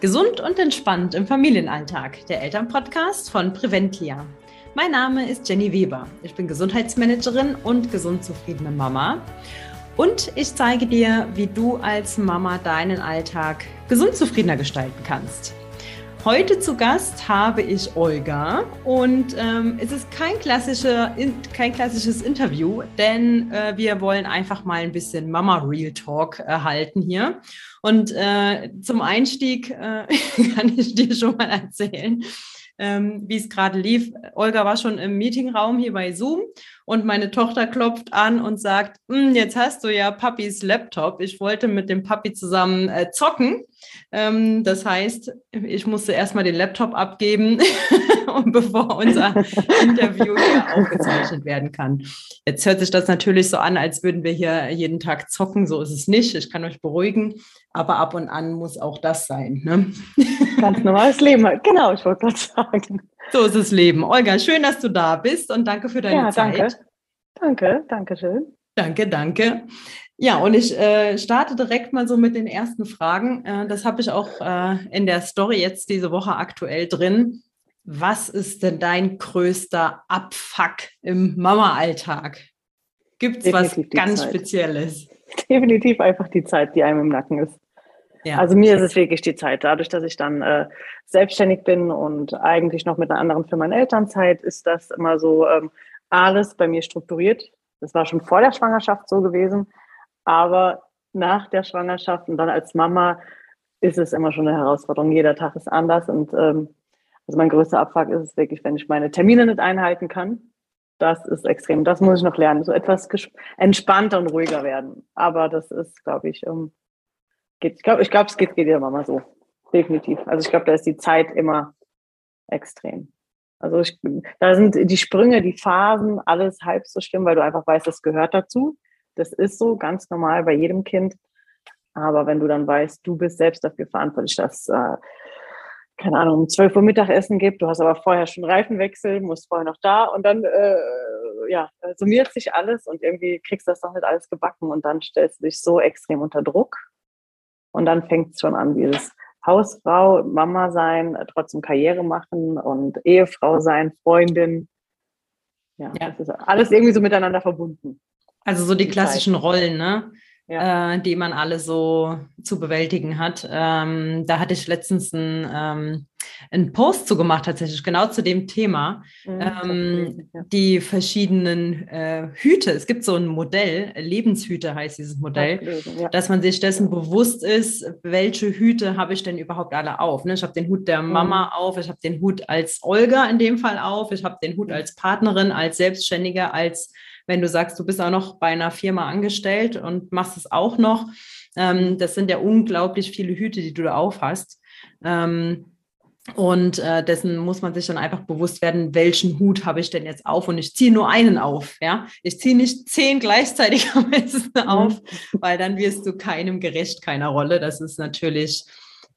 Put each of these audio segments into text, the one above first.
Gesund und entspannt im Familienalltag, der Elternpodcast von Preventlia. Mein Name ist Jenny Weber. Ich bin Gesundheitsmanagerin und gesund zufriedene Mama. Und ich zeige dir, wie du als Mama deinen Alltag gesund zufriedener gestalten kannst. Heute zu Gast habe ich Olga und ähm, es ist kein, klassischer, kein klassisches Interview, denn äh, wir wollen einfach mal ein bisschen Mama Real Talk erhalten hier. Und äh, zum Einstieg äh, kann ich dir schon mal erzählen, ähm, wie es gerade lief. Olga war schon im Meetingraum hier bei Zoom und meine Tochter klopft an und sagt, hm, jetzt hast du ja Papis Laptop. Ich wollte mit dem Papi zusammen äh, zocken. Ähm, das heißt, ich musste erstmal den Laptop abgeben, und bevor unser Interview hier aufgezeichnet werden kann. Jetzt hört sich das natürlich so an, als würden wir hier jeden Tag zocken. So ist es nicht. Ich kann euch beruhigen. Aber ab und an muss auch das sein. Ne? Ganz normales Leben. Genau, ich wollte gerade sagen. So ist das Leben. Olga, schön, dass du da bist und danke für deine ja, Zeit. Danke, danke, danke schön. Danke, danke. Ja, und ich äh, starte direkt mal so mit den ersten Fragen. Äh, das habe ich auch äh, in der Story jetzt diese Woche aktuell drin. Was ist denn dein größter Abfuck im Mama-Alltag? Gibt es was ganz Zeit. Spezielles? Definitiv einfach die Zeit, die einem im Nacken ist. Ja. Also mir ist es wirklich die Zeit. Dadurch, dass ich dann äh, selbstständig bin und eigentlich noch mit einer anderen Firma in Elternzeit, ist das immer so ähm, alles bei mir strukturiert. Das war schon vor der Schwangerschaft so gewesen, aber nach der Schwangerschaft und dann als Mama ist es immer schon eine Herausforderung. Jeder Tag ist anders und ähm, also mein größter Abfuck ist es wirklich, wenn ich meine Termine nicht einhalten kann. Das ist extrem. Das muss ich noch lernen. So etwas entspannter und ruhiger werden. Aber das ist, glaube ich, um, geht, ich glaube, ich glaub, es geht, geht jeder Mama so. Definitiv. Also ich glaube, da ist die Zeit immer extrem. Also ich, da sind die Sprünge, die Phasen, alles halb so schlimm, weil du einfach weißt, das gehört dazu. Das ist so ganz normal bei jedem Kind. Aber wenn du dann weißt, du bist selbst dafür verantwortlich, dass, äh, keine Ahnung, um 12 Uhr Mittagessen gibt, du hast aber vorher schon Reifenwechsel, musst vorher noch da und dann, äh, ja, summiert sich alles und irgendwie kriegst du das doch nicht alles gebacken und dann stellst du dich so extrem unter Druck und dann fängt es schon an, dieses Hausfrau, Mama sein, trotzdem Karriere machen und Ehefrau sein, Freundin. Ja, ja. das ist alles irgendwie so miteinander verbunden. Also so die, klassischen. Rollen, ne? Ja. äh, die man alle so zu bewältigen hat. Ähm, da hatte ich letztens einen, ähm, einen Post zu gemacht, tatsächlich, genau zu dem Thema. Mhm, ähm, ja. Die verschiedenen äh, Hüte. Es gibt so ein Modell, Lebenshüte heißt dieses Modell, ja. dass man sich dessen bewusst ist, welche Hüte habe ich denn überhaupt alle auf. Ne? Ich habe den Hut der mhm. Mama mhm. auf, ich habe den Hut als Olga in dem Fall auf, ich habe den Hut als Partnerin, als Selbstständige, als wenn du sagst, du bist auch noch bei einer Firma angestellt und machst es auch noch. Ähm, das sind ja unglaublich viele Hüte, die du da aufhast. Ähm, und äh, dessen muss man sich dann einfach bewusst werden, welchen Hut habe ich denn jetzt auf? Und ich ziehe nur einen auf. Ja, ich ziehe nicht zehn gleichzeitig am besten mhm. auf, weil dann wirst du keinem gerecht, keiner Rolle. Das ist natürlich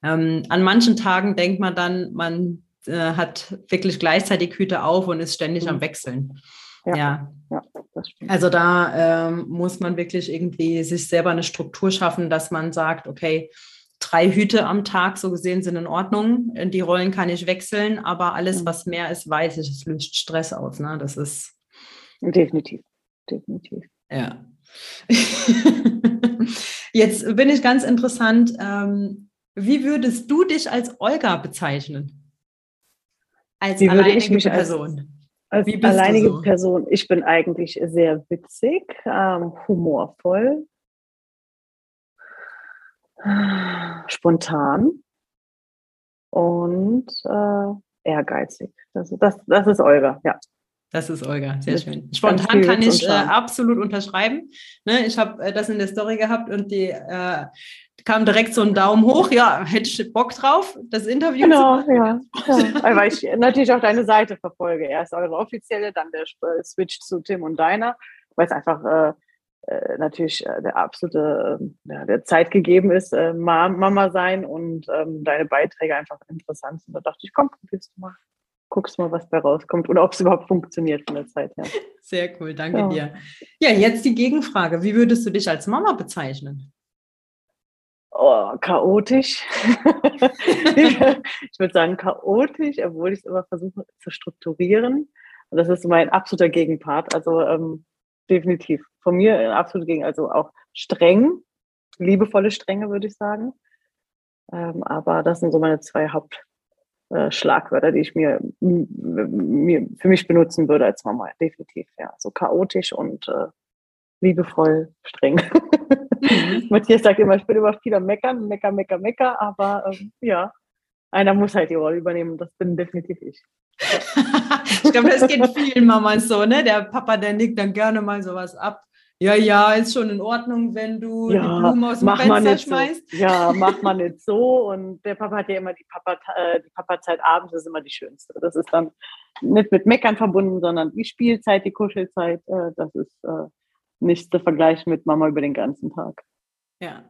ähm, an manchen Tagen denkt man dann, man äh, hat wirklich gleichzeitig Hüte auf und ist ständig mhm. am Wechseln. Ja. ja. ja also da ähm, muss man wirklich irgendwie sich selber eine Struktur schaffen, dass man sagt, okay, drei Hüte am Tag so gesehen sind in Ordnung. Die Rollen kann ich wechseln, aber alles, mhm. was mehr ist, weiß ich, es löst Stress aus. Ne? Das ist definitiv, definitiv. Ja. Jetzt bin ich ganz interessant. Ähm, wie würdest du dich als Olga bezeichnen? Als wie mich Person? Als als alleinige so? Person, ich bin eigentlich sehr witzig, ähm, humorvoll, spontan und äh, ehrgeizig. Das, das, das ist Olga, ja. Das ist Olga, sehr schön. Spontan kann ich äh, absolut unterschreiben. Ne, ich habe äh, das in der Story gehabt und die äh, kam direkt so ein Daumen hoch. Ja, hätte ich Bock drauf, das Interview genau, zu machen. Ja, ja. Weil ich natürlich auch deine Seite verfolge. Erst eure offizielle, dann der äh, Switch zu Tim und deiner, weil es einfach äh, äh natürlich äh, der absolute ja, der Zeit gegeben ist, äh, Mama sein und ähm, deine Beiträge einfach interessant sind. Da dachte ich, komm, probierst du mal guckst mal, was da rauskommt oder ob es überhaupt funktioniert in der Zeit. Ja. Sehr cool, danke dir. Ja, jetzt die Gegenfrage. Wie würdest du dich als Mama bezeichnen? Oh, chaotisch. ich würde sagen chaotisch, obwohl ich es immer versuche zu strukturieren. Und das ist mein absoluter Gegenpart. Also ähm, definitiv. Von mir ein absoluter Gegen, also auch streng, liebevolle Strenge, würde ich sagen. Ähm, aber das sind so meine zwei Hauptschlagwörter, äh, die ich mir, mir für mich benutzen würde als Mama. Definitiv, ja. So chaotisch und äh, liebevoll streng. Mhm. Matthias sagt immer, ich bin immer viel am Meckern, Mecker, Mecker, Mecker, aber ähm, ja, einer muss halt die Rolle übernehmen. Das bin definitiv ich. ich glaube, das geht vielen Mamas so, ne? Der Papa, der nickt dann gerne mal sowas ab. Ja, ja, ist schon in Ordnung, wenn du ja, die Blumen aus dem Fenster schmeißt. So. Ja, macht man nicht so. Und der Papa hat ja immer die Papa, äh, die Papazeit abends ist immer die schönste. Das ist dann nicht mit Meckern verbunden, sondern die Spielzeit, die Kuschelzeit. Äh, das ist äh, nicht zu vergleichen mit Mama über den ganzen Tag. Ja,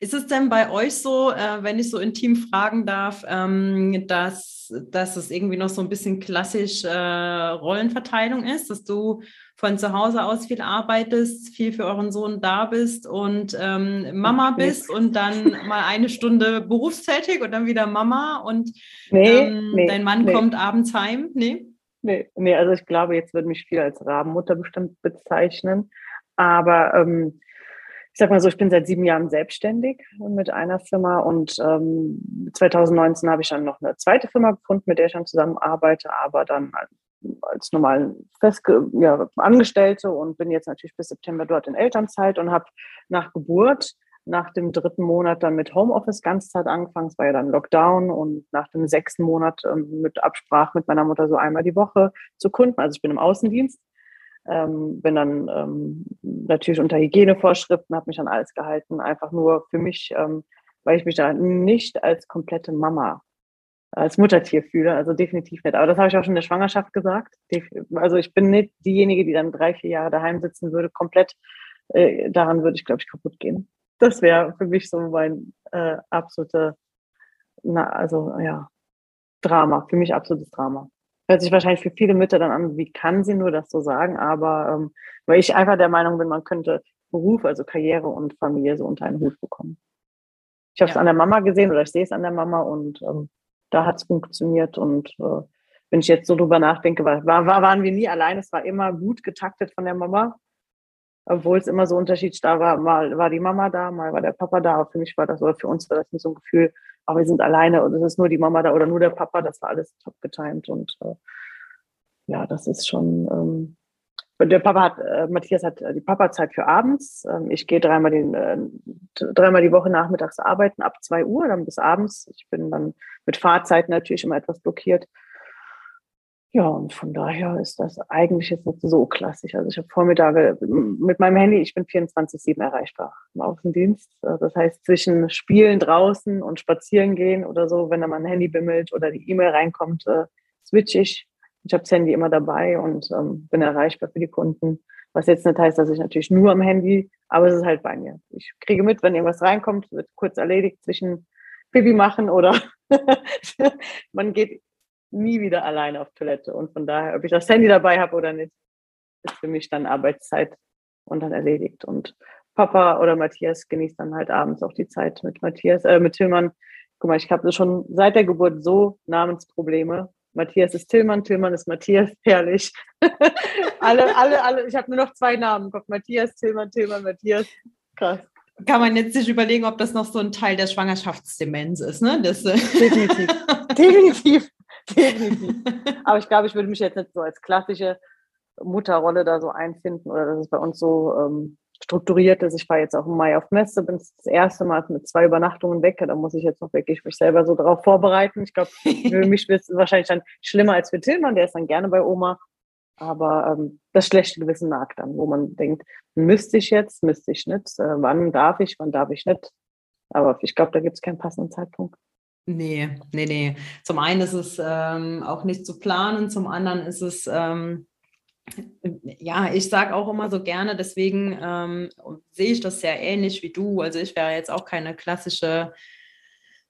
ist es denn bei euch so, äh, wenn ich so intim fragen darf, ähm, dass, dass es irgendwie noch so ein bisschen klassisch äh, Rollenverteilung ist, dass du von zu Hause aus viel arbeitest, viel für euren Sohn da bist und ähm, Mama bist und dann mal eine Stunde berufstätig und dann wieder Mama und nee, ähm, nee, dein Mann kommt abends heim? Nee? Nee, nee, also ich glaube, jetzt würde mich viel als Rabenmutter bestimmt bezeichnen. Aber ähm, ich sag mal so, ich bin seit sieben Jahren selbstständig mit einer Firma und ähm, 2019 habe ich dann noch eine zweite Firma gefunden, mit der ich dann zusammenarbeite, aber dann als normal festge ja, Angestellte und bin jetzt natürlich bis September dort in Elternzeit und habe nach Geburt, nach dem dritten Monat dann mit Homeoffice Ganzzeit angefangen. Es war ja dann Lockdown und nach dem sechsten Monat ähm, mit Absprache mit meiner Mutter so einmal die Woche zu Kunden. Also ich bin im Außendienst ähm, bin dann ähm, natürlich unter Hygienevorschriften, habe mich an alles gehalten, einfach nur für mich, ähm, weil ich mich da nicht als komplette Mama, als Muttertier fühle, also definitiv nicht. Aber das habe ich auch schon in der Schwangerschaft gesagt. Also ich bin nicht diejenige, die dann drei, vier Jahre daheim sitzen würde, komplett. Äh, daran würde ich, glaube ich, kaputt gehen. Das wäre für mich so mein äh, absolute, na, also ja, Drama, für mich absolutes Drama. Hört sich wahrscheinlich für viele Mütter dann an, wie kann sie nur das so sagen, aber ähm, weil ich einfach der Meinung bin, man könnte Beruf, also Karriere und Familie so unter einen Hut bekommen. Ich habe es ja. an der Mama gesehen oder ich sehe es an der Mama und ähm, da hat es funktioniert und äh, wenn ich jetzt so drüber nachdenke, war, war, waren wir nie allein, es war immer gut getaktet von der Mama, obwohl es immer so unterschiedlich war. Mal war die Mama da, mal war der Papa da, aber für mich war das oder für uns war das nicht so ein Gefühl, aber wir sind alleine und es ist nur die Mama da oder nur der Papa, das war alles top getimt und äh, ja, das ist schon. Ähm, der Papa hat, äh, Matthias hat äh, die Papa-Zeit für abends. Ähm, ich gehe dreimal, den, äh, dreimal die Woche nachmittags arbeiten, ab zwei Uhr, dann bis abends. Ich bin dann mit Fahrzeiten natürlich immer etwas blockiert. Ja, und von daher ist das eigentlich jetzt nicht so klassisch. Also ich habe Vormittage mit meinem Handy, ich bin 24-7 erreichbar im Außendienst. Äh, das heißt, zwischen Spielen draußen und Spazieren gehen oder so, wenn da mein Handy bimmelt oder die E-Mail reinkommt, äh, switch ich. Ich habe das Handy immer dabei und ähm, bin erreichbar für die Kunden. Was jetzt nicht heißt, dass ich natürlich nur am Handy, aber es ist halt bei mir. Ich kriege mit, wenn irgendwas reinkommt, wird kurz erledigt zwischen Pipi machen oder man geht nie wieder alleine auf Toilette. Und von daher, ob ich das Handy dabei habe oder nicht, ist für mich dann Arbeitszeit und dann erledigt. Und Papa oder Matthias genießt dann halt abends auch die Zeit mit Matthias, äh, mit Tillmann. Guck mal, ich habe schon seit der Geburt so Namensprobleme. Matthias ist Tillmann, Tillmann ist Matthias, herrlich. alle, alle, alle, ich habe nur noch zwei Namen. Guck, Matthias, Tillmann, Tillmann, Matthias. Krass. Kann man jetzt sich überlegen, ob das noch so ein Teil der Schwangerschaftsdemenz ist, ne? Das, äh Definitiv. Definitiv. Definitiv. Aber ich glaube, ich würde mich jetzt nicht so als klassische Mutterrolle da so einfinden oder dass es bei uns so ähm, strukturiert ist. Ich war jetzt auch im Mai auf Messe, bin das erste Mal mit zwei Übernachtungen weg. Da muss ich jetzt noch wirklich mich selber so darauf vorbereiten. Ich glaube, für mich wird es wahrscheinlich dann schlimmer als für Tillmann, der ist dann gerne bei Oma. Aber ähm, das schlechte Gewissen nagt dann, wo man denkt, müsste ich jetzt, müsste ich nicht, äh, wann darf ich, wann darf ich nicht. Aber ich glaube, da gibt es keinen passenden Zeitpunkt. Nee, nee, nee. Zum einen ist es ähm, auch nicht zu planen, zum anderen ist es, ähm, ja, ich sage auch immer so gerne, deswegen ähm, sehe ich das sehr ähnlich wie du. Also ich wäre jetzt auch keine klassische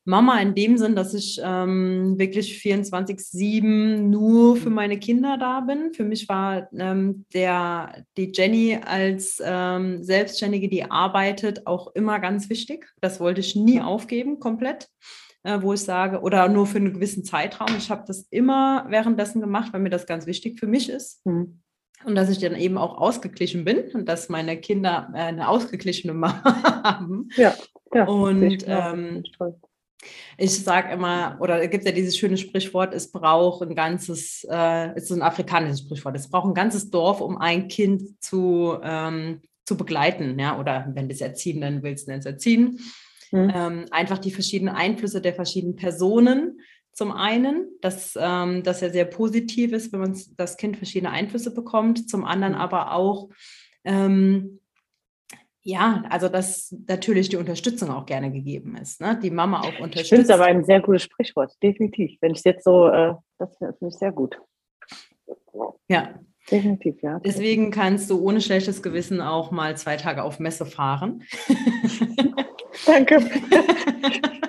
Mama in dem Sinn, dass ich ähm, wirklich 24-7 nur für meine Kinder da bin. Für mich war ähm, der, die Jenny als ähm, Selbstständige, die arbeitet, auch immer ganz wichtig. Das wollte ich nie aufgeben, komplett. Äh, wo ich sage, oder nur für einen gewissen Zeitraum. Ich habe das immer währenddessen gemacht, weil mir das ganz wichtig für mich ist. Mhm. Und dass ich dann eben auch ausgeglichen bin und dass meine Kinder äh, eine ausgeglichene Mama haben. Ja, ja. Und ähm, ich sage immer, oder es gibt ja dieses schöne Sprichwort, es braucht ein ganzes, äh, es ist ein afrikanisches Sprichwort, es braucht ein ganzes Dorf, um ein Kind zu, ähm, zu begleiten, ja, oder wenn du es erziehen dann willst, du es erziehen. Mhm. Ähm, einfach die verschiedenen Einflüsse der verschiedenen Personen zum einen, dass ähm, das ja sehr positiv ist, wenn man das Kind verschiedene Einflüsse bekommt, zum anderen mhm. aber auch, ähm, ja, also dass natürlich die Unterstützung auch gerne gegeben ist, ne? die Mama auch unterstützt. Ich finde es aber ein sehr gutes Sprichwort, definitiv. Wenn ich es jetzt so, äh, das finde ich sehr gut. Ja. Definitiv, ja. Deswegen kannst du ohne schlechtes Gewissen auch mal zwei Tage auf Messe fahren. Danke.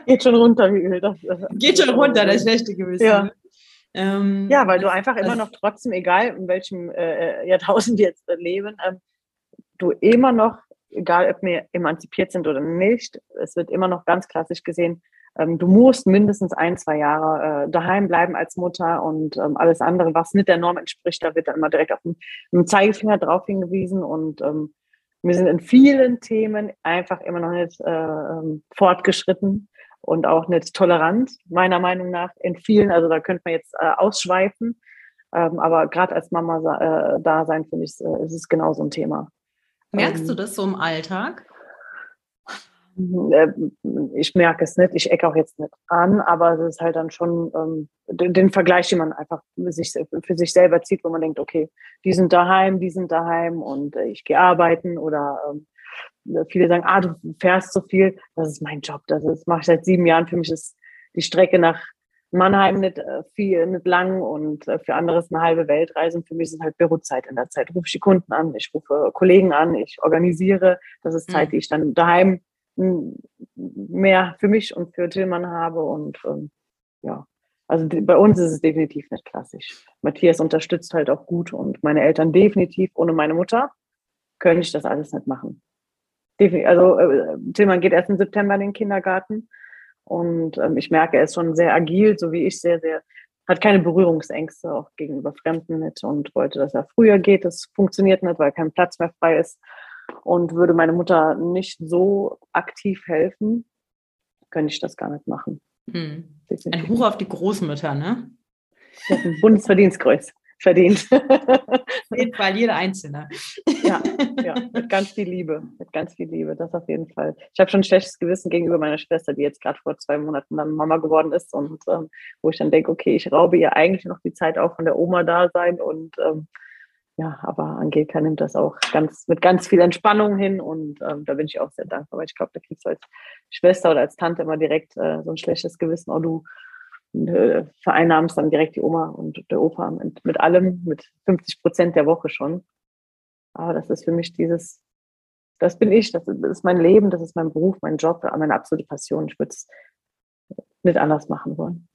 Geht schon runter, wie Öl. Das, Geht schon runter, das schlechte Gewissen. Ja. Ähm, ja, weil du einfach immer noch trotzdem, egal in welchem äh, Jahrtausend wir jetzt leben, ähm, du immer noch, egal ob wir emanzipiert sind oder nicht, es wird immer noch ganz klassisch gesehen, ähm, du musst mindestens ein, zwei Jahre äh, daheim bleiben als Mutter und ähm, alles andere, was nicht der Norm entspricht, da wird dann immer direkt auf den, Zeigefinger drauf hingewiesen und ähm, wir sind in vielen Themen einfach immer noch nicht äh, ähm, fortgeschritten und auch nicht tolerant, meiner Meinung nach, in vielen, also da könnte man jetzt äh, ausschweifen, ähm, aber gerade als Mama äh, da sein, finde ich, äh, ist es genau so ein Thema. Merkst ähm, du das so im Alltag? Äh, ich merke es nicht, ich ecke auch jetzt nicht an, aber es ist halt dann schon ähm, den, Vergleich, den man einfach für sich, für sich selber zieht, wo man denkt, okay, die sind daheim, die sind daheim und äh, ich gehe arbeiten oder ähm, viele sagen, ah, du fährst so viel, das ist mein Job, das ist, mache ich seit sieben Jahren, für mich ist die Strecke nach Mannheim nicht äh, viel, nicht lang und äh, für andere ist eine halbe Weltreise und für mich ist es halt Bürozeit in der Zeit. Rufe ich die Kunden an, ich rufe Kollegen an, ich organisiere, das ist Zeit, mhm. die ich dann daheim mehr für mich und für Tillmann habe. Und ähm, ja, also bei uns ist es definitiv nicht klassisch. Matthias unterstützt halt auch gut und meine Eltern definitiv. Ohne meine Mutter könnte ich das alles nicht machen. Definitiv, also äh, Tillmann geht erst im September in den Kindergarten und ähm, ich merke, er ist schon sehr agil, so wie ich sehr, sehr, hat keine Berührungsängste auch gegenüber Fremden mit und wollte, dass er früher geht. Das funktioniert nicht, weil kein Platz mehr frei ist und würde meine Mutter nicht so aktiv helfen, könnte ich das gar nicht machen. Hm. Ein Hoch auf die Großmütter, ne? Ein Bundesverdienstkreuz verdient. auf jeden Fall, jeder Einzelne. Ja, ja, mit ganz viel Liebe, mit ganz viel Liebe, das auf jeden Fall. Ich habe schon ein schlechtes Gewissen gegenüber meiner Schwester, die jetzt gerade vor zwei Monaten dann Mama geworden ist und ähm, wo ich dann denke, okay, ich raube ihr eigentlich noch die Zeit auch von der Oma da sein und ähm, ja, aber Angelika nimmt das auch ganz mit ganz viel Entspannung hin und ähm, da bin ich auch sehr dankbar, weil ich glaube, da kriegst du als Schwester oder als Tante immer direkt äh, so ein schlechtes Gewissen, oh du äh, vereinnahmst dann direkt die Oma und der Opa mit, mit allem, mit 50 Prozent der Woche schon. Aber das ist für mich dieses, das bin ich, das ist mein Leben, das ist mein Beruf, mein Job, meine absolute Passion. Ich würde es nicht anders machen wollen.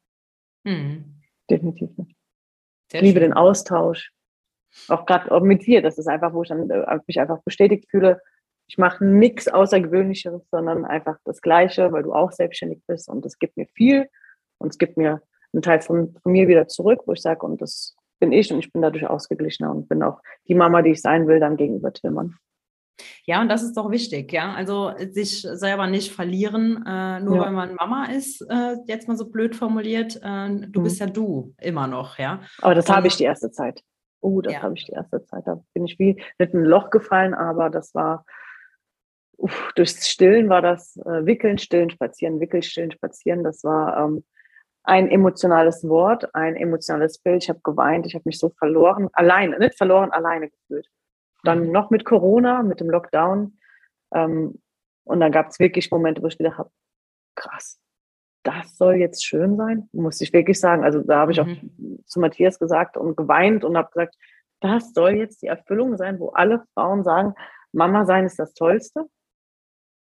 Mhm. Definitiv nicht. Sehr ich liebe schön. den Austausch, auch gerade mit dir, das ist einfach, wo ich dann äh, mich einfach bestätigt fühle, ich mache nichts Außergewöhnlicheres, sondern einfach das Gleiche, weil du auch selbstständig bist und es gibt mir viel und es gibt mir einen Teil von, von mir wieder zurück, wo ich sage, und das bin ich und ich bin dadurch ausgeglichener und bin auch die Mama, die ich sein will, dann gegenüber Tillmann. Ja, und das ist doch wichtig, ja. Also sich selber nicht verlieren, äh, nur ja. weil man Mama ist, äh, jetzt mal so blöd formuliert. Äh, du mhm. bist ja du immer noch, ja. Aber das habe ich die erste Zeit. Oh, das ja. habe ich die erste Zeit. Da bin ich wie mit einem Loch gefallen, aber das war uff, durchs Stillen war das äh, Wickeln, Stillen, Spazieren, Wickeln, Stillen, Spazieren. Das war ähm, ein emotionales Wort, ein emotionales Bild. Ich habe geweint, ich habe mich so verloren, alleine, nicht verloren, alleine gefühlt. Dann mhm. noch mit Corona, mit dem Lockdown. Ähm, und dann gab es wirklich Momente, wo ich gedacht habe, krass, das soll jetzt schön sein, muss ich wirklich sagen. Also da habe ich mhm. auch zu Matthias gesagt und geweint und habe gesagt, das soll jetzt die Erfüllung sein, wo alle Frauen sagen, Mama sein ist das Tollste.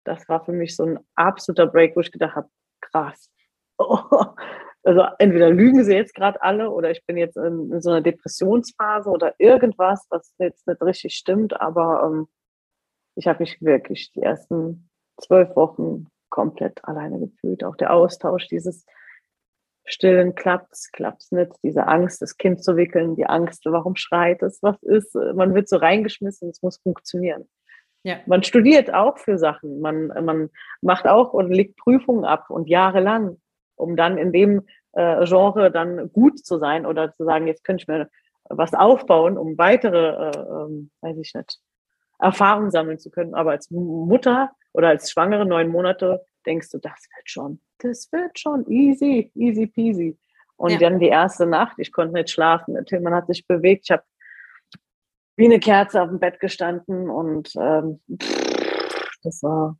Das war für mich so ein absoluter Break, wo ich gedacht habe, krass, oh, also entweder lügen sie jetzt gerade alle oder ich bin jetzt in, in, so einer Depressionsphase oder irgendwas, was jetzt nicht richtig stimmt, aber ähm, ich habe mich wirklich die ersten zwölf Wochen komplett alleine gefühlt. Auch der Austausch, dieses stillen klappt's, klappt's nicht, diese Angst, das Kind zu wickeln, die Angst, warum schreit es, was ist, man wird so reingeschmissen, es muss funktionieren. Ja. Man studiert auch für Sachen, man, man macht auch und legt Prüfungen ab und jahrelang, um dann in dem äh, Genre dann gut zu sein oder zu sagen, jetzt könnte ich mir was aufbauen, um weitere, äh, äh, weiß ich nicht, Erfahrungen sammeln zu können. Aber als Mutter oder als Schwangere neun Monate denkst du, das wird schon, das wird schon easy, easy peasy. Und ja. dann die erste Nacht, ich konnte nicht schlafen. Der Tillmann hat sich bewegt. Ich habe wie eine Kerze auf dem Bett gestanden und ähm, das war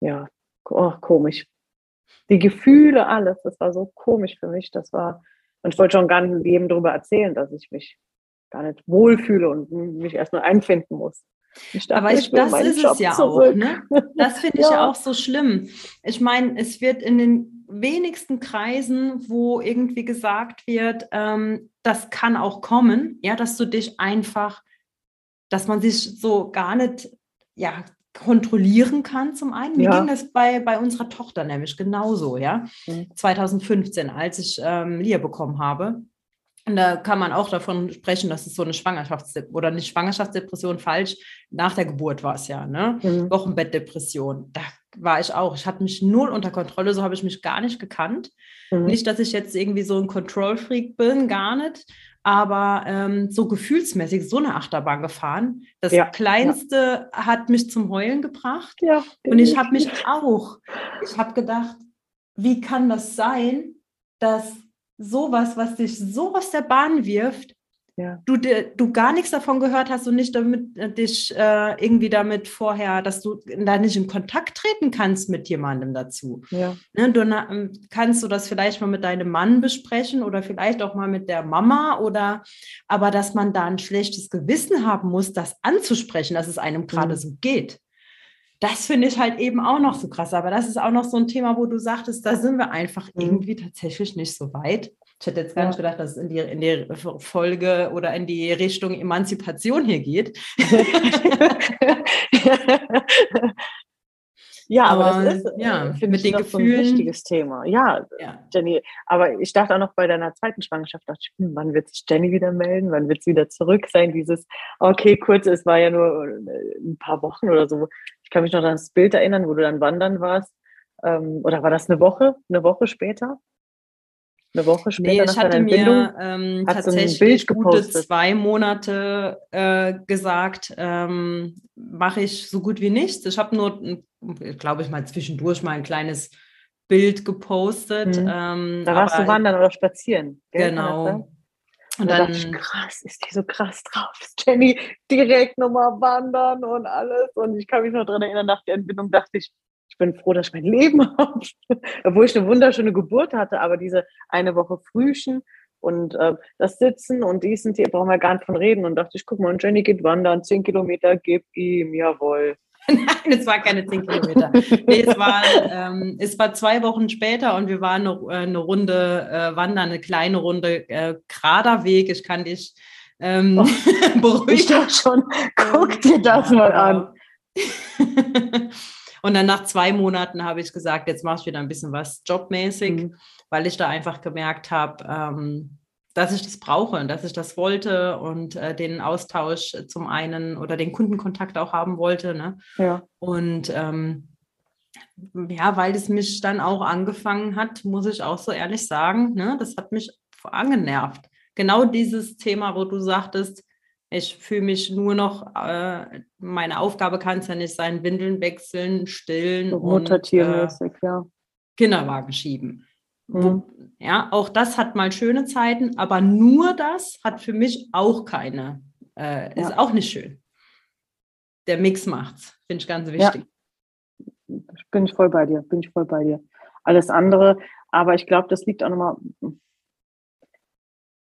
ja oh, komisch. Die Gefühle, alles, das war so komisch für mich. Das war, und ich wollte schon gar nicht jedem darüber erzählen, dass ich mich gar nicht wohlfühle und mich erstmal einfinden muss. Ich dachte, Aber ich, das ist Job es ja zurück. auch. Ne? Das finde ich ja. ja auch so schlimm. Ich meine, es wird in den wenigsten Kreisen, wo irgendwie gesagt wird, ähm, das kann auch kommen, ja, dass du dich einfach, dass man sich so gar nicht, ja, kontrollieren kann zum einen. Mir ja. ging das bei, bei unserer Tochter nämlich genauso, ja. Mhm. 2015, als ich ähm, Lia bekommen habe. Und da kann man auch davon sprechen, dass es so eine Schwangerschafts- oder nicht Schwangerschaftsdepression falsch, nach der Geburt war es ja, ne? Mhm. Wochenbettdepression. Da war ich auch. Ich hatte mich null unter Kontrolle, so habe ich mich gar nicht gekannt. Mhm. Nicht, dass ich jetzt irgendwie so ein Control-Freak bin, gar nicht. Aber ähm, so gefühlsmäßig so eine Achterbahn gefahren. Das ja, Kleinste ja. hat mich zum Heulen gebracht. Ja, und ich habe mich auch, ich habe gedacht, wie kann das sein, dass sowas, was dich so aus der Bahn wirft, ja. du, du gar nichts davon gehört hast und nicht damit äh, dich äh, irgendwie damit vorher, dass du da nicht in Kontakt treten kannst mit jemandem dazu. Ja. Ne, du na, ähm, kannst du das vielleicht mal mit deinem Mann besprechen oder vielleicht auch mal mit der Mama oder aber dass man da ein schlechtes Gewissen haben muss, das anzusprechen, dass es einem gerade mhm. so geht das finde ich halt eben auch noch so krass. Aber das ist auch noch so ein Thema, wo du sagtest, da sind wir einfach mhm. irgendwie tatsächlich nicht so weit. Ich hätte jetzt gar nicht gedacht, dass es in die, in die Folge oder in die Richtung Emanzipation hier geht. Ja, aber, aber das ist äh, ja, mit den. So ein wichtiges Thema. Ja, ja, Jenny. Aber ich dachte auch noch bei deiner zweiten Schwangerschaft, dachte ich, hm, wann wird sich Jenny wieder melden? Wann wird sie wieder zurück sein? Dieses, okay, kurz, es war ja nur äh, ein paar Wochen oder so. Ich kann mich noch an das Bild erinnern, wo du dann wandern warst. Ähm, oder war das eine Woche? Eine Woche später? eine Woche später. Nee, ich hatte mir ähm, tatsächlich gute zwei Monate äh, gesagt, ähm, mache ich so gut wie nichts. Ich habe nur, glaube ich, mal zwischendurch mal ein kleines Bild gepostet. Mhm. Ähm, da warst du wandern oder spazieren. Gell? Genau. Und dann, ich, krass, ist die so krass drauf. Jenny direkt nochmal wandern und alles. Und ich kann mich noch daran erinnern, nach der Entbindung dachte ich, ich bin froh, dass ich mein Leben habe, obwohl ich eine wunderschöne Geburt hatte, aber diese eine Woche Frühchen und äh, das Sitzen und dies und hier brauchen wir gar nicht von reden. Und dachte ich, guck mal, und Jenny geht wandern, zehn Kilometer, gib ihm, jawohl. Nein, es war keine zehn Kilometer. Nee, es, war, ähm, es war zwei Wochen später und wir waren eine, äh, eine Runde äh, wandern, eine kleine Runde, äh, gerader Weg. Ich kann dich ähm, oh, beruhigen. Ich dachte schon, guck dir das mal an. Und dann nach zwei Monaten habe ich gesagt, jetzt mache ich wieder ein bisschen was jobmäßig, mhm. weil ich da einfach gemerkt habe, ähm, dass ich das brauche und dass ich das wollte und äh, den Austausch zum einen oder den Kundenkontakt auch haben wollte. Ne? Ja. Und ähm, ja, weil es mich dann auch angefangen hat, muss ich auch so ehrlich sagen, ne, das hat mich angenervt. Genau dieses Thema, wo du sagtest, ich fühle mich nur noch, äh, meine Aufgabe kann es ja nicht sein, Windeln wechseln, stillen so und äh, ja. Kinderwagen schieben. Mhm. Ja, auch das hat mal schöne Zeiten, aber nur das hat für mich auch keine, äh, ja. ist auch nicht schön. Der Mix macht's, finde ich ganz wichtig. Ja. Bin ich voll bei dir, bin ich voll bei dir. Alles andere, aber ich glaube, das liegt auch nochmal,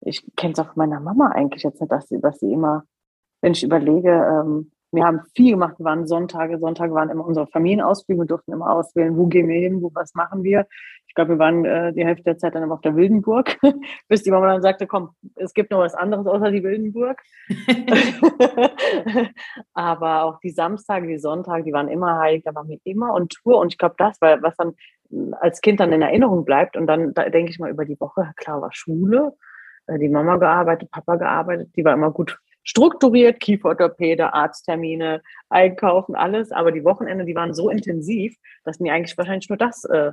ich kenne es auch von meiner Mama eigentlich jetzt nicht, dass sie, dass sie immer, wenn ich überlege, ähm, wir haben viel gemacht, wir waren Sonntage, Sonntage waren immer unsere Familienausflüge, wir durften immer auswählen, wo gehen wir hin, wo was machen wir. Ich glaube, wir waren äh, die Hälfte der Zeit dann auf der Wildenburg, bis die Mama dann sagte, komm, es gibt noch was anderes außer die Wildenburg. Aber auch die Samstage, die Sonntage, die waren immer heilig, da waren wir immer on Tour. Und ich glaube, das war, was dann als Kind dann in Erinnerung bleibt. Und dann da denke ich mal über die Woche, klar war Schule, äh, die Mama gearbeitet, Papa gearbeitet, die war immer gut strukturiert, Kieferorthopäde, Arzttermine, Einkaufen, alles. Aber die Wochenende, die waren so intensiv, dass mir eigentlich wahrscheinlich nur das äh,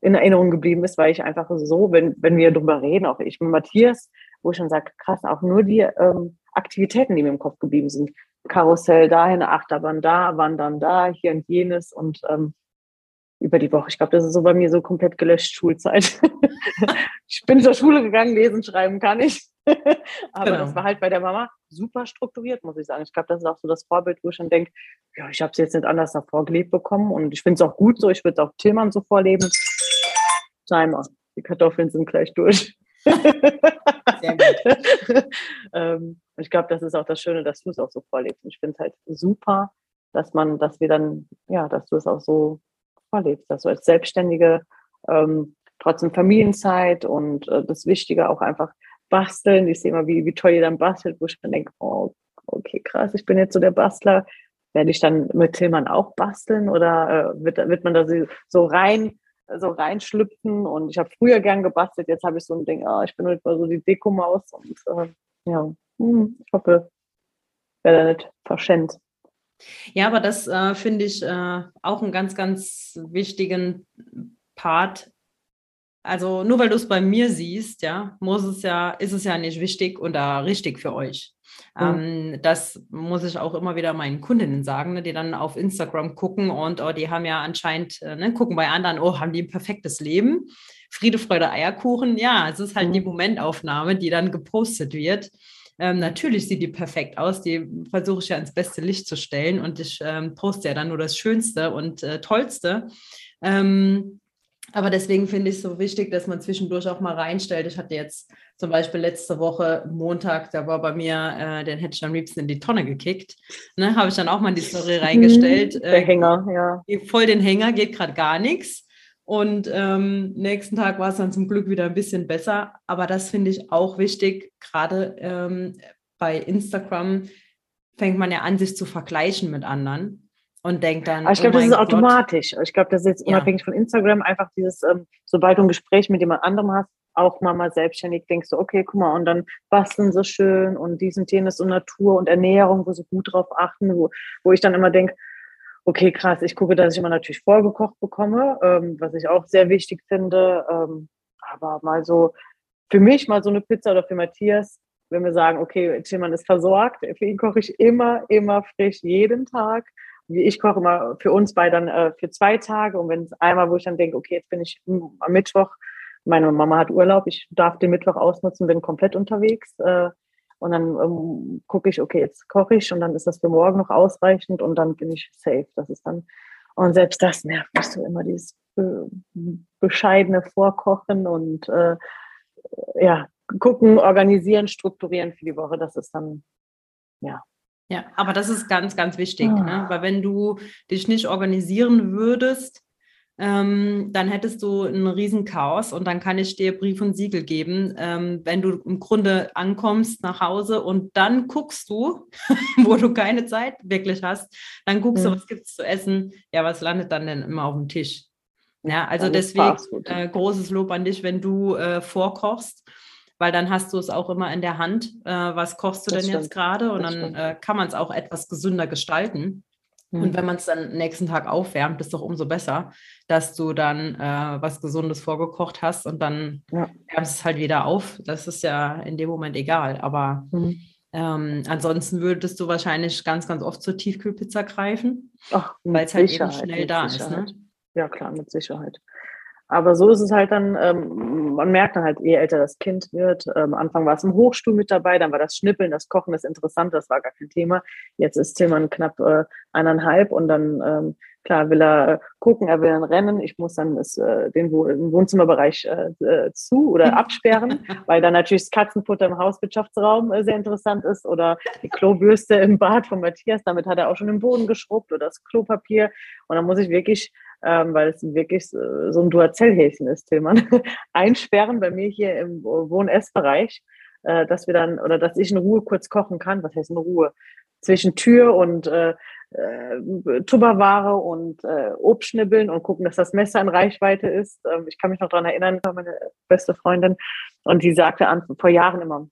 in Erinnerung geblieben ist, weil ich einfach so, wenn, wenn wir darüber reden, auch ich mit Matthias, wo ich dann sage, krass, auch nur die ähm, Aktivitäten, die mir im Kopf geblieben sind. Karussell dahin, Achterbahn da, Wandern da, hier und jenes und ähm, über die Woche. Ich glaube, das ist so bei mir so komplett gelöscht Schulzeit. ich bin zur Schule gegangen, lesen, schreiben kann ich. Aber genau. das war halt bei der Mama super strukturiert, muss ich sagen. Ich glaube, das ist auch so das Vorbild, wo ich dann denke, ja, ich habe es jetzt nicht anders davor gelebt bekommen und ich finde es auch gut so. Ich würde es auch Tillmann so vorleben. Timer. Die Kartoffeln sind gleich durch. Sehr gut. ähm, ich glaube, das ist auch das Schöne, dass du es auch so vorlebst. Ich finde es halt super, dass man, dass wir dann, ja, dass du es auch so vorlebst, dass du als Selbstständige ähm, trotzdem Familienzeit und äh, das Wichtige auch einfach basteln. Ich sehe immer, wie, wie toll ihr dann bastelt, wo ich dann denke, oh, okay, krass, ich bin jetzt so der Bastler. Werde ich dann mit Tillmann auch basteln oder äh, wird, wird man da so rein so reinschlüpfen und ich habe früher gern gebastelt, jetzt habe ich so ein Ding, ah, ich bin halt mal so die Dekomaus und äh, ja, hm, ich hoffe, werde nicht verschenkt. Ja, aber das äh, finde ich äh, auch einen ganz, ganz wichtigen Part. Also nur weil du es bei mir siehst, ja, muss es ja, ist es ja nicht wichtig oder richtig für euch. Mhm. Ähm, das muss ich auch immer wieder meinen Kundinnen sagen, ne, die dann auf Instagram gucken und oh, die haben ja anscheinend, äh, ne, gucken bei anderen, oh, haben die ein perfektes Leben. Friede, Freude, Eierkuchen. Ja, es ist halt mhm. die Momentaufnahme, die dann gepostet wird. Ähm, natürlich sieht die perfekt aus, die versuche ich ja ins beste Licht zu stellen und ich ähm, poste ja dann nur das Schönste und äh, Tollste. Ähm, aber deswegen finde ich es so wichtig, dass man zwischendurch auch mal reinstellt. Ich hatte jetzt zum Beispiel letzte Woche Montag, da war bei mir, äh, den hätte ich am liebsten in die Tonne gekickt. Ne, Habe ich dann auch mal in die Story reingestellt. Der äh, Hänger, ja. Voll den Hänger, geht gerade gar nichts. Und ähm, nächsten Tag war es dann zum Glück wieder ein bisschen besser. Aber das finde ich auch wichtig. Gerade ähm, bei Instagram fängt man ja an, sich zu vergleichen mit anderen und denkt dann. Aber ich glaube, oh das ist Gott. automatisch. Ich glaube, das ist jetzt unabhängig ja. von Instagram einfach dieses, ähm, sobald du ein Gespräch mit jemand anderem hast, auch mal mal selbstständig denkst du, okay, guck mal, und dann basteln so schön und diesen Themen und Natur und Ernährung, wo sie gut drauf achten, wo, wo ich dann immer denke, okay, krass, ich gucke, dass ich immer natürlich vorgekocht bekomme, ähm, was ich auch sehr wichtig finde. Ähm, aber mal so, für mich mal so eine Pizza oder für Matthias, wenn wir sagen, okay, Tillmann ist versorgt, für ihn koche ich immer, immer frisch, jeden Tag. Ich koche immer für uns beide dann äh, für zwei Tage und wenn es einmal, wo ich dann denke, okay, jetzt bin ich am Mittwoch, meine Mama hat Urlaub, ich darf den Mittwoch ausnutzen, bin komplett unterwegs. Äh, und dann ähm, gucke ich, okay, jetzt koche ich und dann ist das für morgen noch ausreichend und dann bin ich safe. Das ist dann, und selbst das nervt mich so immer, dieses be bescheidene Vorkochen und äh, ja, gucken, organisieren, strukturieren für die Woche. Das ist dann, ja. Ja, aber das ist ganz, ganz wichtig, ah. ne? weil wenn du dich nicht organisieren würdest, ähm, dann hättest du ein Riesenchaos und dann kann ich dir Brief und Siegel geben, ähm, wenn du im Grunde ankommst nach Hause und dann guckst du, wo du keine Zeit wirklich hast, dann guckst mhm. du, was gibt es zu essen, ja, was landet dann denn immer auf dem Tisch? Ja, also deswegen äh, großes Lob an dich, wenn du äh, vorkochst, weil dann hast du es auch immer in der Hand, äh, was kochst du das denn stimmt. jetzt gerade und das dann äh, kann man es auch etwas gesünder gestalten. Und mhm. wenn man es dann nächsten Tag aufwärmt, ist doch umso besser, dass du dann äh, was Gesundes vorgekocht hast und dann ja. wärmst es halt wieder auf. Das ist ja in dem Moment egal. Aber mhm. ähm, ansonsten würdest du wahrscheinlich ganz, ganz oft zur Tiefkühlpizza greifen, weil es halt eben schnell da ist. Ne? Ja, klar, mit Sicherheit. Aber so ist es halt dann, ähm, man merkt dann halt, je älter das Kind wird. Ähm, am Anfang war es im Hochstuhl mit dabei, dann war das Schnippeln, das Kochen, das Interessante, das war gar kein Thema. Jetzt ist Tillmann knapp äh, eineinhalb und dann, ähm, klar, will er äh, gucken, er will dann rennen. Ich muss dann das, äh, den, Woh Wohnzimmerbereich äh, äh zu oder absperren, weil dann natürlich das Katzenfutter im Hauswirtschaftsraum äh, sehr interessant ist oder die Klobürste im Bad von Matthias, damit hat er auch schon den Boden geschrubbt oder das Klopapier. Und dann muss ich wirklich ähm, weil es wirklich so, ein Duracell-Häschen ist, Tillmann. Einsperren bei mir hier im Wohn-Ess-Bereich, äh, dass wir dann, oder dass ich in Ruhe kurz kochen kann. Was heißt in Ruhe? Zwischen Tür und äh, äh, Tupperware und äh, Obst schnibbeln und gucken, dass das Messer in Reichweite ist. Ähm, ich kann mich noch daran erinnern, meine beste Freundin, und die sagte an, vor Jahren immer,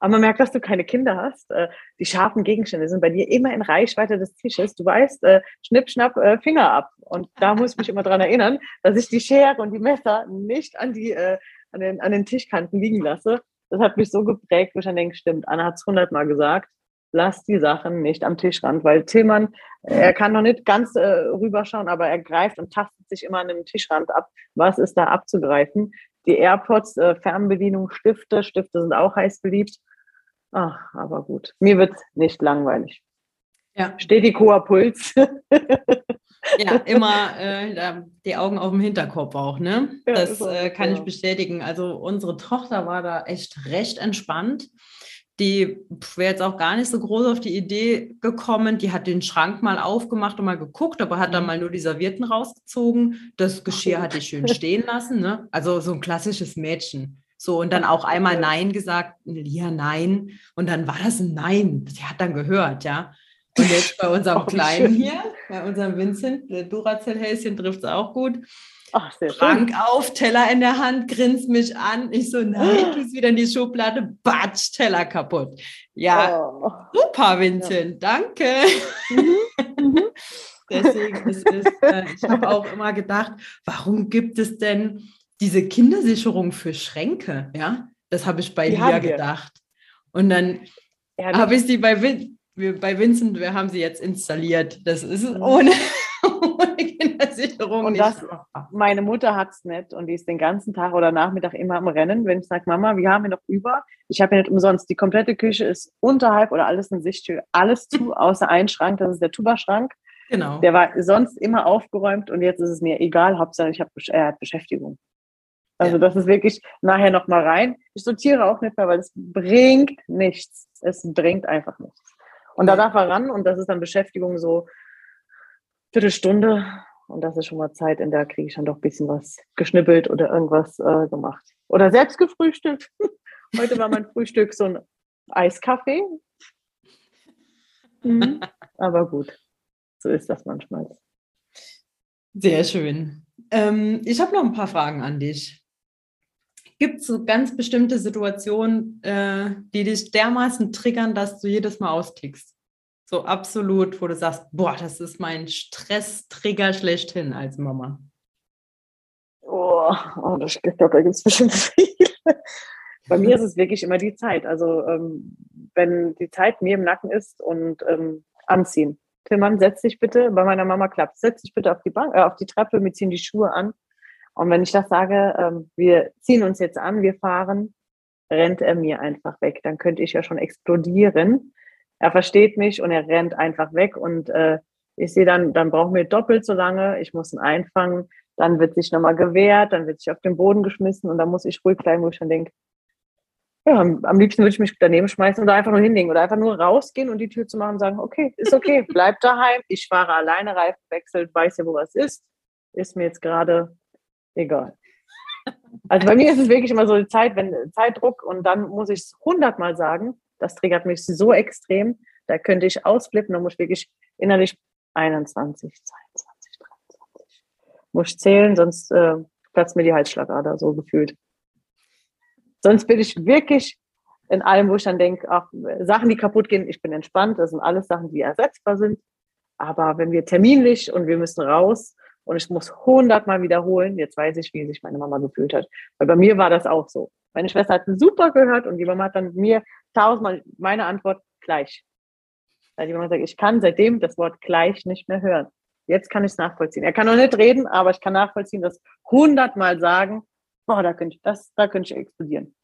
aber man merkt, dass du keine Kinder hast. Äh, die scharfen Gegenstände sind bei dir immer in Reichweite des Tisches. Du weißt, äh, schnipp, schnapp, äh, Finger ab. Und da muss ich mich immer daran erinnern, dass ich die Schere und die Messer nicht an, die, an, den, an den Tischkanten liegen lasse. Das hat mich so geprägt, wo ich dann denke, stimmt, Anna hat es hundertmal gesagt lass die Sachen nicht am Tischrand, weil Tillmann, er kann noch nicht ganz äh, rüberschauen, aber er greift und tastet sich immer an dem Tischrand ab. Was ist da abzugreifen? Die AirPods, äh, Fernbedienung, Stifte, Stifte sind auch heiß beliebt. Ach, aber gut. Mir wird nicht langweilig. Ja. Steht die Puls. ja, immer äh, die Augen auf dem Hinterkopf auch, ne? Ja, das äh, kann ja. ich bestätigen. Also unsere Tochter war da echt recht entspannt die wäre jetzt auch gar nicht so groß auf die Idee gekommen. Die hat den Schrank mal aufgemacht und mal geguckt, aber hat dann mhm. mal nur die Servietten rausgezogen. Das Geschirr hat die schön stehen lassen. Ne? Also so ein klassisches Mädchen. So, und dann auch einmal Nein gesagt, ja, nein. Und dann war das ein Nein. Sie hat dann gehört, ja. Und jetzt bei unserem oh, Kleinen hier, bei unserem Vincent, der Duracell-Häschen trifft es auch gut. Ach, Schrank auf, Teller in der Hand, grinst mich an. Ich so, nein, du wieder in die Schublade, batsch, Teller kaputt. Ja, oh. super, Vincent, ja. danke. Mhm. Mhm. Deswegen ist es, äh, ich habe auch immer gedacht, warum gibt es denn diese Kindersicherung für Schränke? Ja, das habe ich bei dir gedacht. Und dann habe ich sie bei, Vin bei Vincent, wir haben sie jetzt installiert. Das ist mhm. ohne, Kindersicherung und nicht. Das, meine Mutter hat es nicht und die ist den ganzen Tag oder Nachmittag immer am Rennen, wenn ich sage, Mama, wir haben hier noch über. Ich habe ja nicht umsonst, die komplette Küche ist unterhalb oder alles in Sichthöhe, alles zu, außer ein Schrank, das ist der Tuba-Schrank. Genau. Der war sonst immer aufgeräumt und jetzt ist es mir egal, Hauptsache ich habe er hat Beschäftigung. Also das ist wirklich nachher nochmal rein. Ich sortiere auch nicht mehr, weil es bringt nichts. Es bringt einfach nichts. Und da darf er ran und das ist dann Beschäftigung so Viertelstunde und das ist schon mal Zeit, in der kriege ich dann doch ein bisschen was geschnippelt oder irgendwas äh, gemacht. Oder selbst gefrühstückt. Heute war mein Frühstück so ein Eiskaffee. Mhm. Aber gut, so ist das manchmal. Sehr schön. Ähm, ich habe noch ein paar Fragen an dich. Gibt es so ganz bestimmte Situationen, äh, die dich dermaßen triggern, dass du jedes Mal austickst? So absolut, wo du sagst, boah, das ist mein Stresstrigger schlechthin als Mama. Oh, oh das, ich glaube, da gibt es bestimmt viele. Bei mir ist es wirklich immer die Zeit. Also ähm, wenn die Zeit mir im Nacken ist und ähm, anziehen. Tillmann, setz dich bitte, bei meiner Mama klappt setz dich bitte auf die Bank, äh, auf die Treppe, wir ziehen die Schuhe an. Und wenn ich das sage, ähm, wir ziehen uns jetzt an, wir fahren, rennt er mir einfach weg. Dann könnte ich ja schon explodieren. Er versteht mich und er rennt einfach weg. Und äh, ich sehe dann, dann brauchen wir doppelt so lange, ich muss ihn einfangen, dann wird sich nochmal gewehrt, dann wird sich auf den Boden geschmissen. Und dann muss ich ruhig bleiben, wo ich dann denke, ja, am liebsten würde ich mich daneben schmeißen oder einfach nur hinlegen oder einfach nur rausgehen und die Tür zu machen und sagen, okay, ist okay, bleib daheim, ich fahre alleine, Reifen wechselt, weiß ja, wo was ist, ist mir jetzt gerade egal. Also bei mir ist es wirklich immer so die Zeit, wenn Zeitdruck und dann muss ich es hundertmal sagen, das triggert mich so extrem. Da könnte ich ausflippen und muss wirklich innerlich 21, 22, 23. Muss zählen, sonst äh, platzt mir die Halsschlagader so gefühlt. Sonst bin ich wirklich in allem, wo ich dann denke, auch Sachen, die kaputt gehen, ich bin entspannt. Das sind alles Sachen, die ersetzbar sind. Aber wenn wir terminlich und wir müssen raus und ich muss hundertmal wiederholen, jetzt weiß ich, wie sich meine Mama gefühlt hat. Weil bei mir war das auch so. Meine Schwester hat super gehört und die Mama hat dann mir tausendmal meine Antwort gleich. Weil die Mama sagt, ich kann seitdem das Wort gleich nicht mehr hören. Jetzt kann ich es nachvollziehen. Er kann noch nicht reden, aber ich kann nachvollziehen, das hundertmal sagen, boah, da könnte ich, das, da könnte ich explodieren.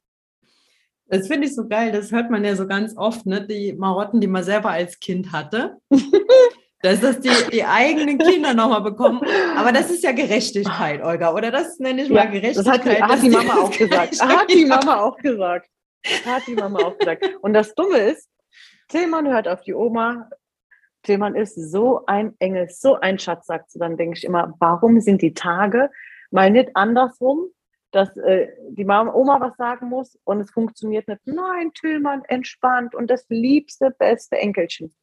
Das finde ich so geil, das hört man ja so ganz oft, ne? die Marotten, die man selber als Kind hatte. dass das die, die eigenen Kinder nochmal bekommen. Aber das ist ja Gerechtigkeit, Olga, oder? Das nenne ich ja, mal Gerechtigkeit. Das hat, hat die Mama auch gesagt. Hat die Mama auch gesagt. Hat die Mama auch gesagt. Und das Dumme ist, Tillmann hört auf die Oma, Tillmann ist so ein Engel, so ein Schatz, sagt sie. Dann denke ich immer, warum sind die Tage mal nicht andersrum, dass äh, die Mama, Oma was sagen muss und es funktioniert nicht. Nein, Tillmann, entspannt und das liebste, beste Enkelchen.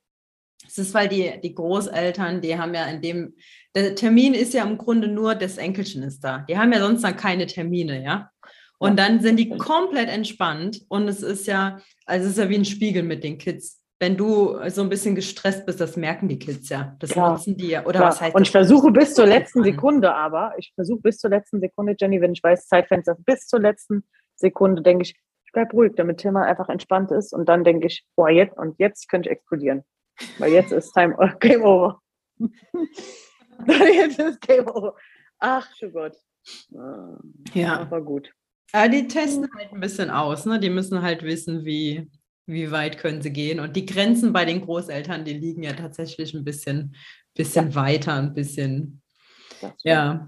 Es ist, weil die, die Großeltern, die haben ja in dem, der Termin ist ja im Grunde nur, das Enkelchen ist da. Die haben ja sonst dann keine Termine, ja. Und dann sind die komplett entspannt und es ist ja, also es ist ja wie ein Spiegel mit den Kids. Wenn du so ein bisschen gestresst bist, das merken die Kids ja. Das Klar. nutzen die ja. Oder Klar. was heißt Und ich versuche bis zur letzten Sekunde aber, ich versuche bis zur letzten Sekunde, Jenny, wenn ich weiß, Zeitfenster, bis zur letzten Sekunde denke ich, ich bleibe ruhig, damit Thema einfach entspannt ist. Und dann denke ich, boah, jetzt und jetzt könnte ich explodieren. Weil jetzt ist Time Game Over. jetzt ist Game Over. Ach, du Gott. Ja. Aber gut. Aber die testen halt ein bisschen aus, ne? Die müssen halt wissen, wie, wie weit können sie gehen. Und die Grenzen bei den Großeltern, die liegen ja tatsächlich ein bisschen, bisschen ja. weiter, ein bisschen. Ja.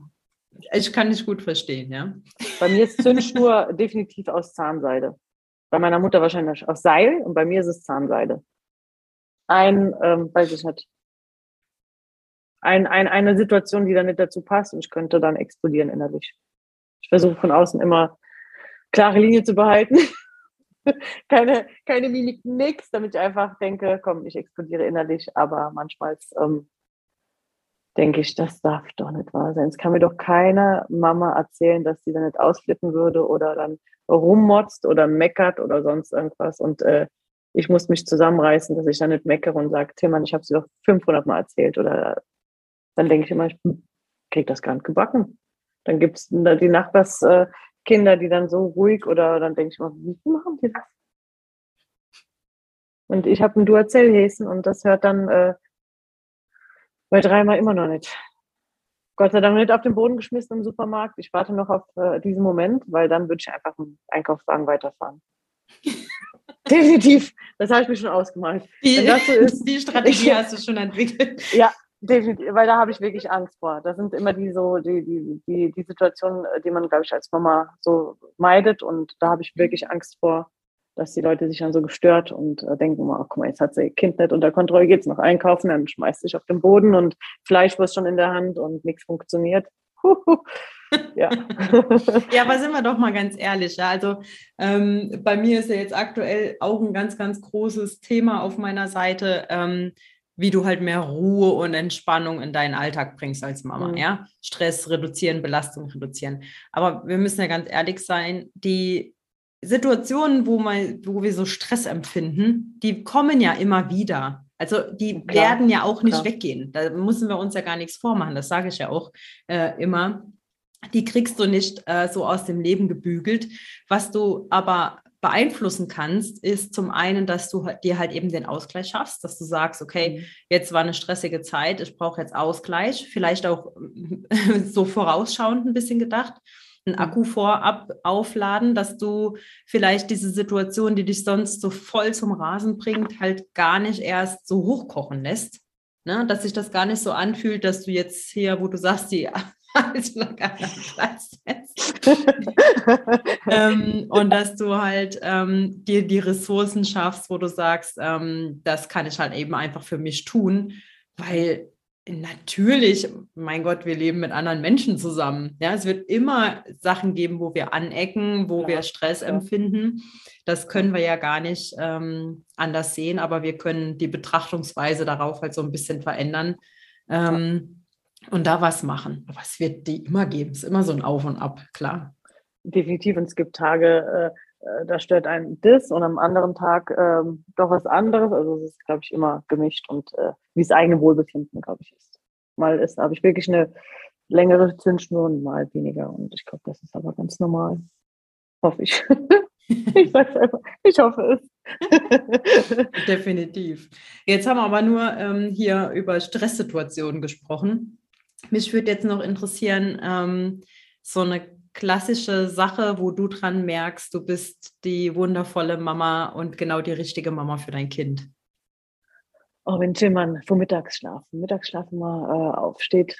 Ich kann dich gut verstehen, ja. Bei mir ist Zündschnur definitiv aus Zahnseide. Bei meiner Mutter wahrscheinlich aus Seil und bei mir ist es Zahnseide ein, ähm, weiß ich nicht, ein, ein, eine Situation, die dann nicht dazu passt und ich könnte dann explodieren innerlich. Ich versuche von außen immer klare Linie zu behalten. keine, keine Mimik, nix, damit ich einfach denke, komm, ich explodiere innerlich, aber manchmal ähm, denke ich, das darf doch nicht wahr sein. Es kann mir doch keine Mama erzählen, dass sie dann nicht ausflippen würde oder dann rummotzt oder meckert oder sonst irgendwas. Und äh, ich muss mich zusammenreißen, dass ich dann nicht meckere und sage, Tillmann, ich habe es dir doch 500 Mal erzählt. Oder dann denke ich immer, ich kriege das gar nicht gebacken. Dann gibt es die Nachbarskinder, die dann so ruhig oder dann denke ich immer, wie machen die das? Und ich habe ein Duracell-Häschen und das hört dann äh, bei dreimal immer noch nicht. Gott sei Dank nicht auf den Boden geschmissen im Supermarkt. Ich warte noch auf äh, diesen Moment, weil dann würde ich einfach einen Einkaufswagen weiterfahren. Definitiv. Das habe ich mir schon ausgemalt. Die, so ist, die Strategie hast du schon entwickelt. Ja, definitiv, weil da habe ich wirklich Angst vor. Das sind immer die so, die, die, die, die Situationen, die man, glaube ich, als Mama so meidet. Und da habe ich wirklich Angst vor, dass die Leute sich dann so gestört und äh, denken, oh, guck mal, jetzt hat sie ihr Kind nicht unter Kontrolle, geht es noch einkaufen, dann schmeißt sich auf den Boden und Fleischwurst schon in der Hand und nichts funktioniert. Ja. ja, aber sind wir doch mal ganz ehrlich. Ja? Also ähm, bei mir ist ja jetzt aktuell auch ein ganz, ganz großes Thema auf meiner Seite, ähm, wie du halt mehr Ruhe und Entspannung in deinen Alltag bringst als Mama. Mhm. Ja, Stress reduzieren, Belastung reduzieren. Aber wir müssen ja ganz ehrlich sein, die Situationen, wo, mal, wo wir so Stress empfinden, die kommen ja immer wieder. Also die klar, werden ja auch nicht klar. weggehen. Da müssen wir uns ja gar nichts vormachen. Das sage ich ja auch äh, immer die kriegst du nicht äh, so aus dem Leben gebügelt. Was du aber beeinflussen kannst, ist zum einen, dass du dir halt eben den Ausgleich schaffst, dass du sagst, okay, mhm. jetzt war eine stressige Zeit, ich brauche jetzt Ausgleich, vielleicht auch so vorausschauend ein bisschen gedacht, einen mhm. Akku vorab aufladen, dass du vielleicht diese Situation, die dich sonst so voll zum Rasen bringt, halt gar nicht erst so hochkochen lässt. Ne? Dass sich das gar nicht so anfühlt, dass du jetzt hier, wo du sagst, die als Platz ähm, und dass du halt ähm, dir die Ressourcen schaffst, wo du sagst, ähm, das kann ich halt eben einfach für mich tun, weil natürlich, mein Gott, wir leben mit anderen Menschen zusammen. Ja, es wird immer Sachen geben, wo wir anecken, wo ja, wir Stress ja. empfinden. Das können wir ja gar nicht ähm, anders sehen, aber wir können die Betrachtungsweise darauf halt so ein bisschen verändern. Ähm, und da was machen. Aber es wird die immer geben. Es ist immer so ein Auf und Ab, klar. Definitiv. Und es gibt Tage, äh, äh da stört einen das und am anderen Tag äh, doch was anderes. Also es ist, glaube ich, immer gemischt und äh, wie das eigene Wohlbefinden, glaube ich, ist. Mal ist, habe ich wirklich eine längere Zündschnur und mal weniger. Und ich glaube, das ist aber ganz normal. Hoffe ich. ich sag's einfach, ich hoffe es. Definitiv. Jetzt haben wir aber nur ähm, hier über Stresssituationen gesprochen. Mich würde jetzt noch interessieren, ähm, so eine klassische Sache, wo du dran merkst, du bist die wundervolle Mama und genau die richtige Mama für dein Kind. Oh, wenn Jimman vor Mittagsschlaf, Mittagsschlaf mal äh, aufsteht,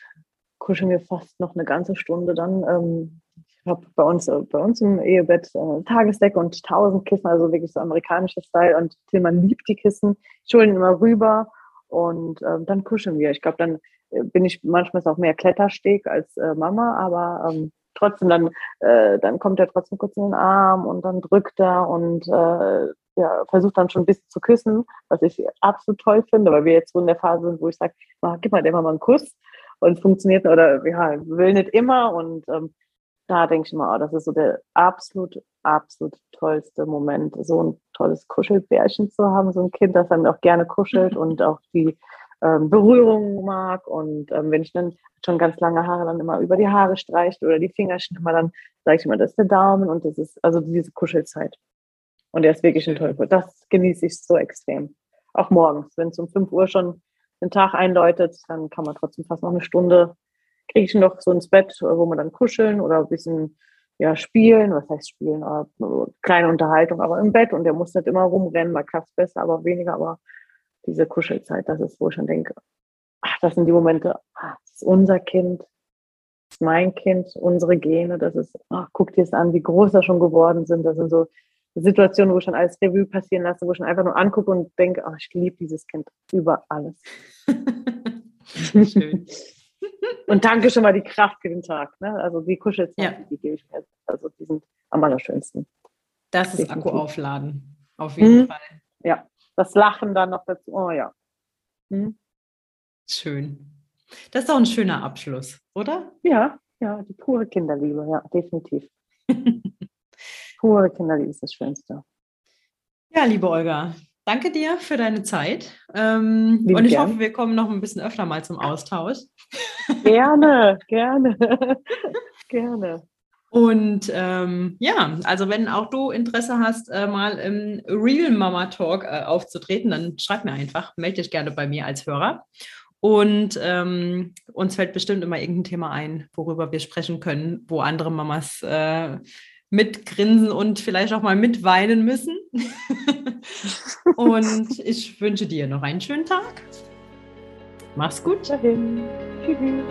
kuscheln wir fast noch eine ganze Stunde dann. Ähm, ich habe bei uns, äh, bei uns im Ehebett äh, Tagesdecke und tausend Kissen, also wirklich so amerikanisches Style. Und Tillmann liebt die Kissen. Ihn immer rüber und ähm, dann kuscheln wir. Ich glaube, dann äh, bin ich manchmal auch mehr Klettersteg als äh, Mama, aber ähm, trotzdem dann, äh, dann kommt er trotzdem kurz in den Arm und dann drückt er und äh, ja, versucht dann schon ein bisschen zu küssen, was ich absolut toll finde, weil wir jetzt so in der Phase sind, wo ich sage, gib mal dem mal einen Kuss. Und funktioniert oder ja, will nicht immer und ähm, da denke ich immer, oh, das ist so der absolut, absolut tollste Moment, so ein tolles Kuschelbärchen zu haben, so ein Kind, das dann auch gerne kuschelt und auch die ähm, Berührung mag. Und ähm, wenn ich dann schon ganz lange Haare dann immer über die Haare streicht oder die Fingerchen immer, dann sage ich immer, das ist der Daumen und das ist also diese Kuschelzeit. Und er ist wirklich ein toller Das genieße ich so extrem. Auch morgens, wenn es um 5 Uhr schon den Tag einläutet, dann kann man trotzdem fast noch eine Stunde kriege ich noch so ins Bett, wo wir dann kuscheln oder ein bisschen ja, spielen, was heißt spielen, aber kleine Unterhaltung, aber im Bett und der muss nicht immer rumrennen, mal klappt es besser, aber weniger, aber diese Kuschelzeit, das ist, wo ich schon denke, ach, das sind die Momente, ach, das ist unser Kind, das ist mein Kind, unsere Gene, das ist, ach, guck dir es an, wie groß wir schon geworden sind, das sind so Situationen, wo ich schon alles Revue passieren lasse, wo ich schon einfach nur angucke und denke, ach, ich liebe dieses Kind über alles. Schön. Und danke schon mal die Kraft für den Tag. Ne? Also die Kuschelzeit, ja. die gebe ich mir. Also die sind am allerschönsten. Das ist Definitiv. Akku aufladen. Auf jeden mhm. Fall. Ja. Das Lachen dann noch dazu. Oh ja. Mhm. Schön. Das ist doch ein schöner Abschluss, oder? Ja, ja, die pure Kinderliebe, ja, definitiv. pure Kinderliebe ist das Schönste. Ja, liebe Olga, danke dir für deine Zeit. Ähm, und ich gern. hoffe, wir kommen noch ein bisschen öfter mal zum Austausch. Gerne, gerne, gerne. Und ähm, ja, also wenn auch du Interesse hast, äh, mal im Real Mama Talk äh, aufzutreten, dann schreib mir einfach, melde dich gerne bei mir als Hörer. Und ähm, uns fällt bestimmt immer irgendein Thema ein, worüber wir sprechen können, wo andere Mamas äh, mitgrinsen und vielleicht auch mal mitweinen müssen. und ich wünsche dir noch einen schönen Tag. Mach's gut. Dahin. Tschüss.